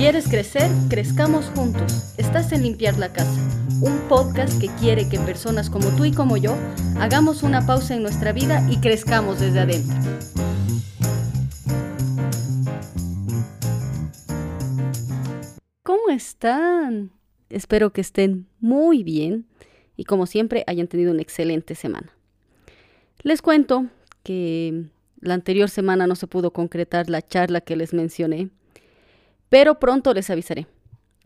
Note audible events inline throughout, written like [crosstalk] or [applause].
¿Quieres crecer? Crezcamos juntos. Estás en Limpiar la Casa, un podcast que quiere que personas como tú y como yo hagamos una pausa en nuestra vida y crezcamos desde adentro. ¿Cómo están? Espero que estén muy bien y como siempre hayan tenido una excelente semana. Les cuento que la anterior semana no se pudo concretar la charla que les mencioné pero pronto les avisaré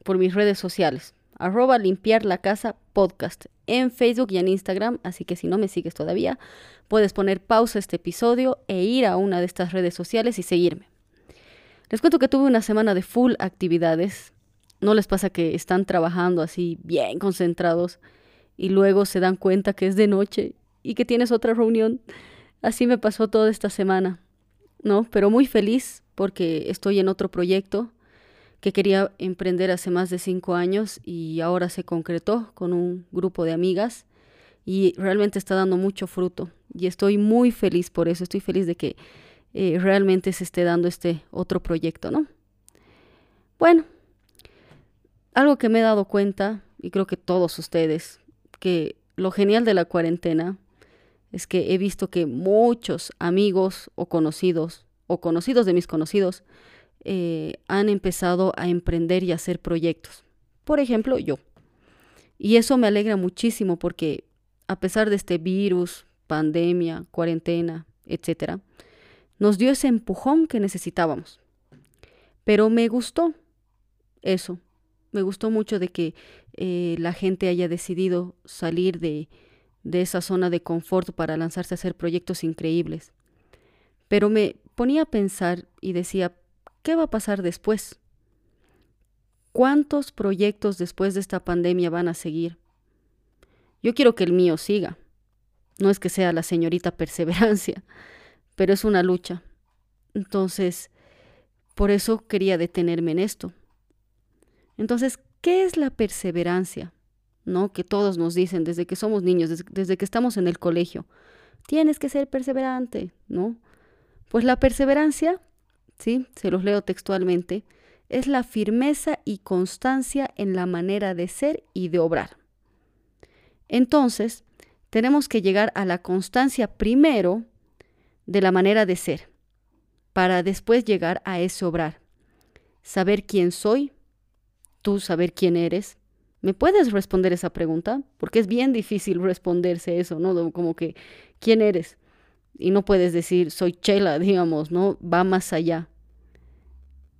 por mis redes sociales, arroba limpiar la casa podcast en Facebook y en Instagram, así que si no me sigues todavía, puedes poner pausa a este episodio e ir a una de estas redes sociales y seguirme. Les cuento que tuve una semana de full actividades. ¿No les pasa que están trabajando así bien concentrados y luego se dan cuenta que es de noche y que tienes otra reunión? Así me pasó toda esta semana, ¿no? Pero muy feliz porque estoy en otro proyecto que quería emprender hace más de cinco años y ahora se concretó con un grupo de amigas y realmente está dando mucho fruto y estoy muy feliz por eso, estoy feliz de que eh, realmente se esté dando este otro proyecto, ¿no? Bueno, algo que me he dado cuenta, y creo que todos ustedes, que lo genial de la cuarentena es que he visto que muchos amigos o conocidos, o conocidos de mis conocidos, eh, han empezado a emprender y hacer proyectos. Por ejemplo, yo. Y eso me alegra muchísimo porque a pesar de este virus, pandemia, cuarentena, etcétera, nos dio ese empujón que necesitábamos. Pero me gustó eso. Me gustó mucho de que eh, la gente haya decidido salir de, de esa zona de confort para lanzarse a hacer proyectos increíbles. Pero me ponía a pensar y decía, ¿Qué va a pasar después? ¿Cuántos proyectos después de esta pandemia van a seguir? Yo quiero que el mío siga. No es que sea la señorita [laughs] perseverancia, pero es una lucha. Entonces, por eso quería detenerme en esto. Entonces, ¿qué es la perseverancia? ¿No? Que todos nos dicen desde que somos niños, desde, desde que estamos en el colegio. Tienes que ser perseverante, ¿no? Pues la perseverancia ¿sí? Se los leo textualmente, es la firmeza y constancia en la manera de ser y de obrar. Entonces, tenemos que llegar a la constancia primero de la manera de ser, para después llegar a ese obrar. Saber quién soy, tú saber quién eres. ¿Me puedes responder esa pregunta? Porque es bien difícil responderse eso, ¿no? Como que, ¿quién eres? Y no puedes decir, soy Chela, [laughs] digamos, ¿no? Va más allá.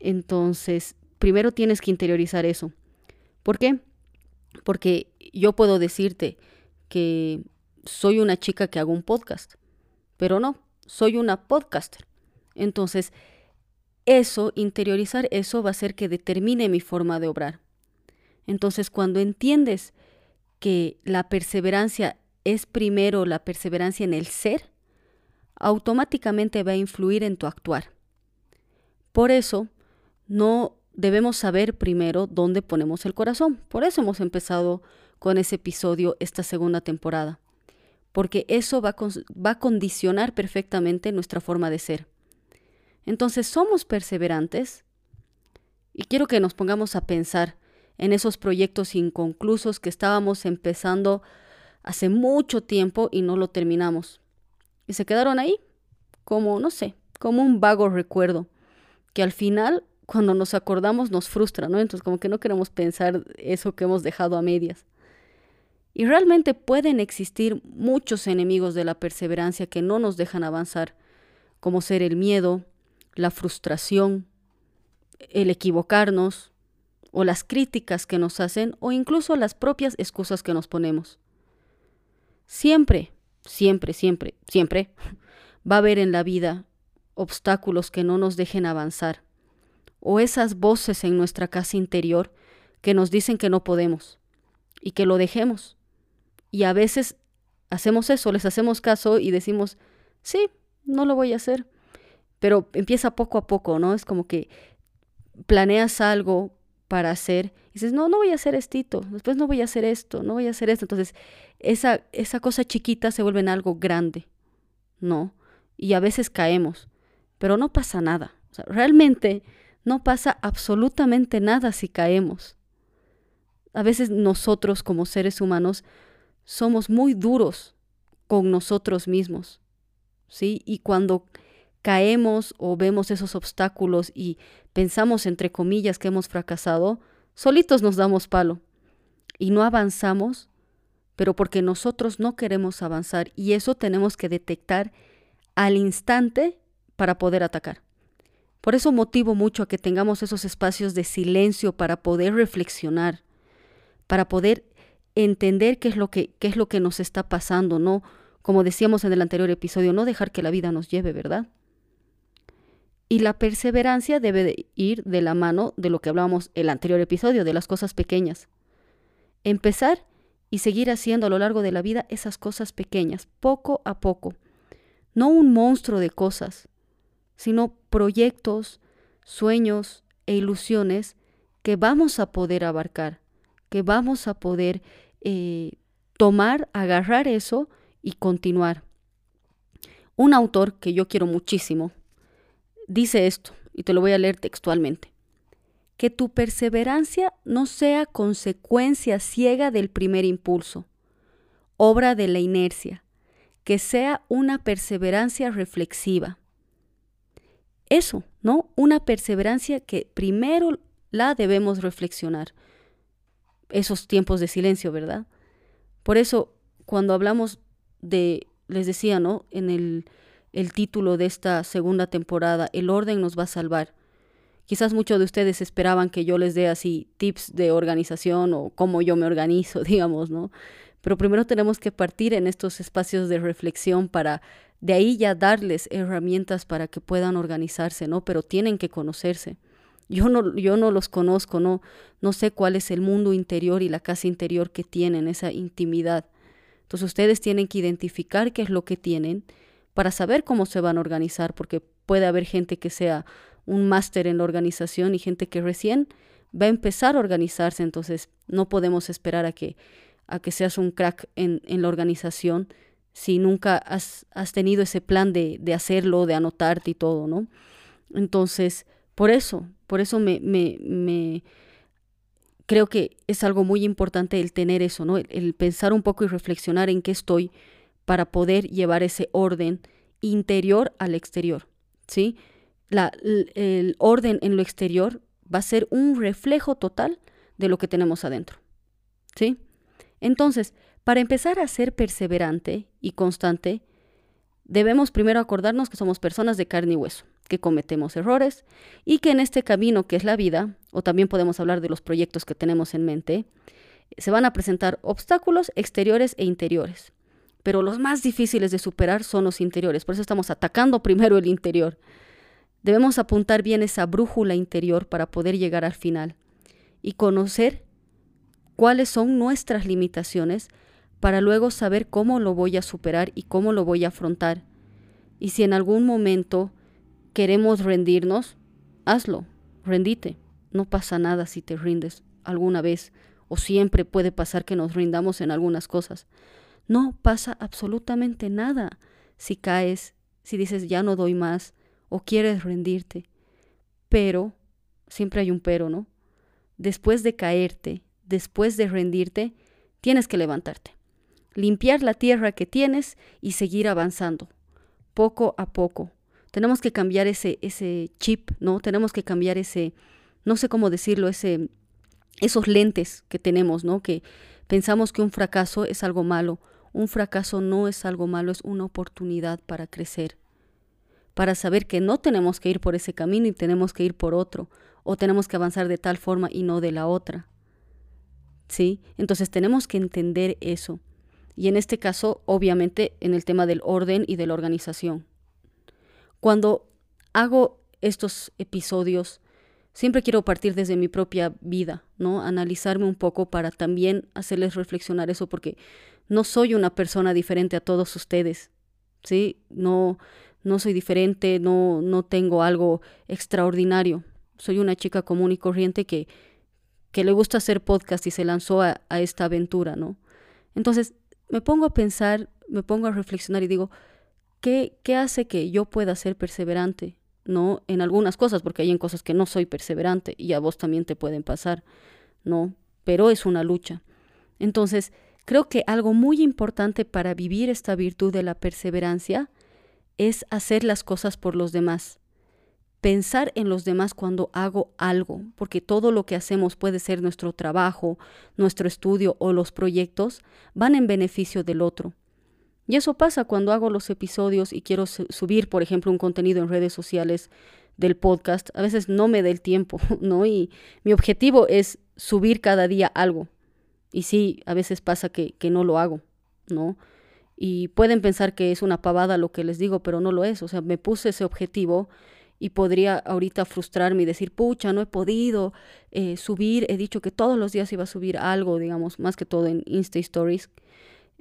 Entonces, primero tienes que interiorizar eso. ¿Por qué? Porque yo puedo decirte que soy una chica que hago un podcast, pero no, soy una podcaster. Entonces, eso, interiorizar eso va a hacer que determine mi forma de obrar. Entonces, cuando entiendes que la perseverancia es primero la perseverancia en el ser, automáticamente va a influir en tu actuar. Por eso, no debemos saber primero dónde ponemos el corazón. Por eso hemos empezado con ese episodio esta segunda temporada, porque eso va a, condicionar perfectamente nuestra forma de ser. Entonces somos perseverantes y quiero que nos pongamos a pensar en esos proyectos inconclusos que estábamos empezando hace mucho tiempo y no lo terminamos. Y se quedaron ahí, como, no sé, como un vago recuerdo, que al final cuando nos acordamos nos frustra, ¿no? Entonces como que no queremos pensar eso que hemos dejado a medias. Y realmente pueden existir muchos enemigos de la perseverancia que no nos dejan avanzar, como ser el miedo, la frustración, el equivocarnos, o las críticas que nos hacen, o incluso las propias excusas que nos ponemos. Siempre, siempre, siempre, siempre [laughs] va a haber en la vida obstáculos que no nos dejen avanzar o esas voces en nuestra casa interior que nos dicen que no podemos y que lo dejemos. Y a veces hacemos eso, les hacemos caso y decimos, sí, no lo voy a hacer. Pero empieza poco a poco, ¿no? Es como que planeas algo para hacer y dices, no, no voy a hacer esto, después no voy a hacer esto, no voy a hacer esto. Entonces, esa, esa cosa chiquita se vuelve en algo grande, ¿no? Y a veces caemos, pero no pasa nada. Realmente No pasa absolutamente nada si caemos. A veces nosotros como seres humanos somos muy duros con nosotros mismos. ¿Sí? Y cuando caemos o vemos esos obstáculos y pensamos entre comillas que hemos fracasado, solitos nos damos palo y no avanzamos, pero porque nosotros no queremos avanzar y eso tenemos que detectar al instante para poder atacar. Por eso motivo mucho a que tengamos esos espacios de silencio para poder reflexionar, para poder entender qué es lo que, qué es lo que nos está pasando, no, como decíamos en el anterior episodio, no dejar que la vida nos lleve, ¿verdad? Y la perseverancia debe de ir de la mano de lo que hablábamos el anterior episodio, de las cosas pequeñas. Empezar y seguir haciendo a lo largo de la vida esas cosas pequeñas, poco a poco. No un monstruo de cosas, sino proyectos, sueños e ilusiones que vamos a poder abarcar, que vamos a poder eh, tomar, agarrar eso y continuar. Un autor que yo quiero muchísimo, dice esto, y te lo voy a leer textualmente. Que tu perseverancia no sea consecuencia ciega del primer impulso, obra de la inercia, que sea una perseverancia reflexiva. Eso, ¿no? Una perseverancia que primero la debemos reflexionar. Esos tiempos de silencio, ¿verdad? Por eso, cuando hablamos de, les decía, ¿no? En el el título de esta segunda temporada, El orden nos va a salvar. Quizás muchos de ustedes esperaban que yo les dé así tips de organización o cómo yo me organizo, [laughs] digamos, ¿no? Pero primero tenemos que partir en estos espacios de reflexión para de ahí ya darles herramientas para que puedan organizarse, ¿no? Pero tienen que conocerse. Yo no, yo no los conozco, no, no sé cuál es el mundo interior y la casa interior que tienen, esa intimidad. Entonces ustedes tienen que identificar qué es lo que tienen para saber cómo se van a organizar, porque puede haber gente que sea un máster en la organización y gente que recién va a empezar a organizarse, entonces no podemos esperar a que, a que seas un crack en, en la organización si nunca has, tenido ese plan de, de, hacerlo, de anotarte y todo, ¿no? Entonces, por eso, por eso me, me, me creo que es algo muy importante el tener eso, ¿no? el pensar un poco y reflexionar en qué estoy, para poder llevar ese orden interior al exterior, ¿sí? El orden en lo exterior va a ser un reflejo total de lo que tenemos adentro, ¿sí? Entonces, para empezar a ser perseverante y constante, debemos primero acordarnos que somos personas de carne y hueso, que cometemos errores y que en este camino que es la vida, o también podemos hablar de los proyectos que tenemos en mente, se van a presentar obstáculos exteriores e interiores pero los más difíciles de superar son los interiores. Por eso estamos atacando primero el interior. Debemos apuntar bien esa brújula interior para poder llegar al final y conocer cuáles son nuestras limitaciones para luego saber cómo lo voy a superar y cómo lo voy a afrontar. Y si en algún momento queremos rendirnos, hazlo, rendite. No pasa nada si te rindes alguna vez o siempre puede pasar que nos rindamos en algunas cosas. No pasa absolutamente nada si caes, si dices ya no doy más o quieres rendirte. Pero, siempre hay un pero, ¿no? Después de caerte, después de rendirte, tienes que levantarte, limpiar la tierra que tienes y seguir avanzando, poco a poco. Tenemos que cambiar ese, ese chip, ¿no? Tenemos que cambiar ese, no sé cómo decirlo, ese, esos lentes que tenemos, ¿no? Que pensamos que un fracaso es algo malo un fracaso no es algo malo, es una oportunidad para crecer, para saber que no tenemos que ir por ese camino y tenemos que ir por otro, o tenemos que avanzar de tal forma y no de la otra. ¿Sí? Entonces tenemos que entender eso. Y en este caso, obviamente, en el tema del orden y de la organización. Cuando hago estos episodios, siempre quiero partir desde mi propia vida, ¿no? Analizarme un poco para también hacerles reflexionar eso, porque no soy una persona diferente a todos ustedes, ¿sí? No, no soy diferente, no, no tengo algo extraordinario. Soy una chica común y corriente que, que le gusta hacer podcast y se lanzó a, a esta aventura, ¿no? Entonces, me pongo a pensar, me pongo a reflexionar y digo, ¿qué, ¿qué hace que yo pueda ser perseverante? ¿no? En algunas cosas, porque hay en cosas que no soy perseverante y a vos también te pueden pasar, ¿no? Pero es una lucha. Entonces, creo que algo muy importante para vivir esta virtud de la perseverancia es hacer las cosas por los demás. Pensar en los demás cuando hago algo, porque todo lo que hacemos puede ser nuestro trabajo, nuestro estudio o los proyectos, van en beneficio del otro. Y eso pasa cuando hago los episodios y quiero subir, por ejemplo, un contenido en redes sociales del podcast. A veces no me da el tiempo, [laughs] ¿no? Y mi objetivo es subir cada día algo. Y sí, a veces pasa que, que no lo hago, ¿no? Y pueden pensar que es una pavada lo que les digo, pero no lo es. O sea, me puse ese objetivo y podría ahorita frustrarme y decir, pucha, no he podido eh, subir, he dicho que todos los días iba a subir algo, digamos, más que todo en Insta Stories,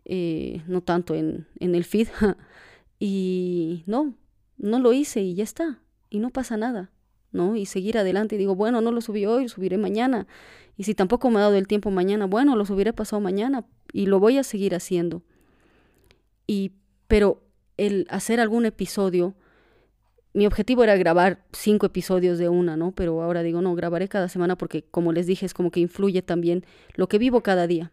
eh, no tanto en, en el feed. [laughs] y no, no lo hice y ya está, y no pasa nada, ¿no? Y seguir adelante y digo, bueno, no lo subí hoy, lo subiré mañana. Y si tampoco me ha dado el tiempo mañana, bueno, lo subiré pasado mañana y lo voy a seguir haciendo. Y, pero el hacer algún episodio, mi objetivo era grabar cinco episodios de una, ¿no? Pero ahora digo, no, grabaré cada semana porque, como les dije, es como que influye también lo que vivo cada día,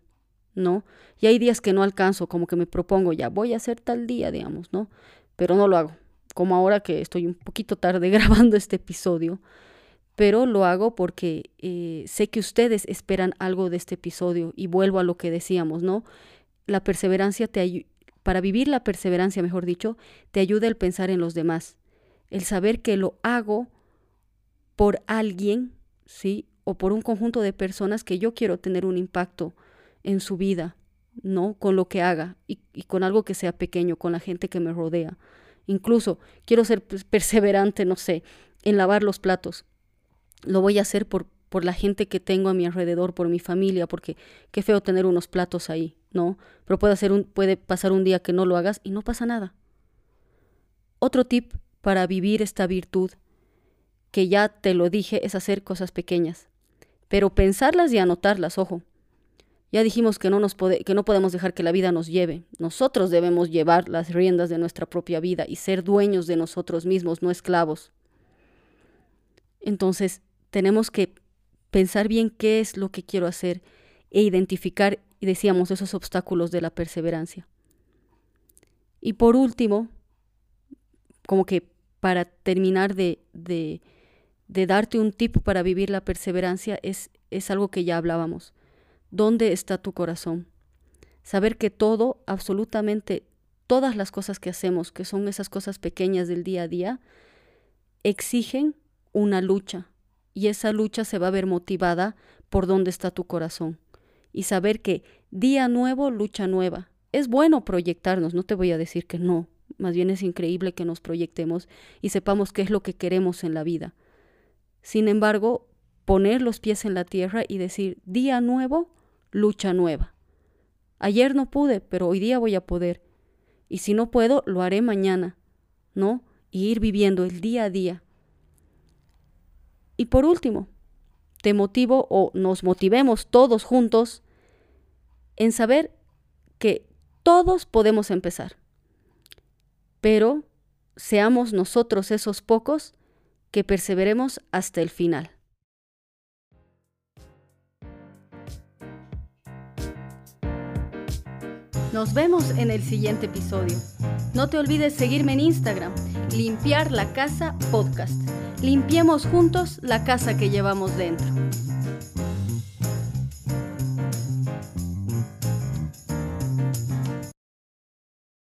¿no? Y hay días que no alcanzo, como que me propongo, ya voy a hacer tal día, digamos, ¿no? Pero no lo hago, como ahora que estoy un poquito tarde [laughs] grabando este episodio, pero lo hago porque eh, sé que ustedes esperan algo de este episodio y vuelvo a lo que decíamos, ¿no? La perseverancia te, para vivir la perseverancia, mejor dicho, te ayuda el pensar en los demás, el saber que lo hago por alguien, ¿sí? O por un conjunto de personas que yo quiero tener un impacto en su vida, ¿no? Con lo que haga y, y con algo que sea pequeño, con la gente que me rodea. Incluso quiero ser perseverante, no sé, en lavar los platos. Lo voy a hacer por, por la gente que tengo a mi alrededor, por mi familia, porque qué feo tener unos platos ahí, ¿no? Pero puede, hacer un, puede pasar un día que no lo hagas y no pasa nada. Otro tip para vivir esta virtud, que ya te lo dije, es hacer cosas pequeñas, pero pensarlas y anotarlas, ojo. Ya dijimos que no, nos que no podemos dejar que la vida nos lleve. Nosotros debemos llevar las riendas de nuestra propia vida y ser dueños de nosotros mismos, no esclavos. Entonces, tenemos que pensar bien qué es lo que quiero hacer e identificar, y decíamos, esos obstáculos de la perseverancia. Y por último, como que para terminar de, de, darte un tip para vivir la perseverancia, es, es algo que ya hablábamos. ¿Dónde está tu corazón? Saber que todo, absolutamente todas las cosas que hacemos, que son esas cosas pequeñas del día a día, exigen una lucha, y esa lucha se va a ver motivada por dónde está tu corazón. Y saber que día nuevo, lucha nueva. Es bueno proyectarnos, no te voy a decir que no, más bien es increíble que nos proyectemos y sepamos qué es lo que queremos en la vida. Sin embargo, poner los pies en la tierra y decir, día nuevo, lucha nueva. Ayer no pude, pero hoy día voy a poder. Y si no puedo, lo haré mañana, ¿no? Y ir viviendo el día a día y por último, te motivo o nos motivemos todos juntos en saber que todos podemos empezar, pero seamos nosotros esos pocos que perseveremos hasta el final. Nos vemos en el siguiente episodio. No te olvides seguirme en Instagram, limpiar la casa podcast Limpiemos juntos la casa que llevamos dentro.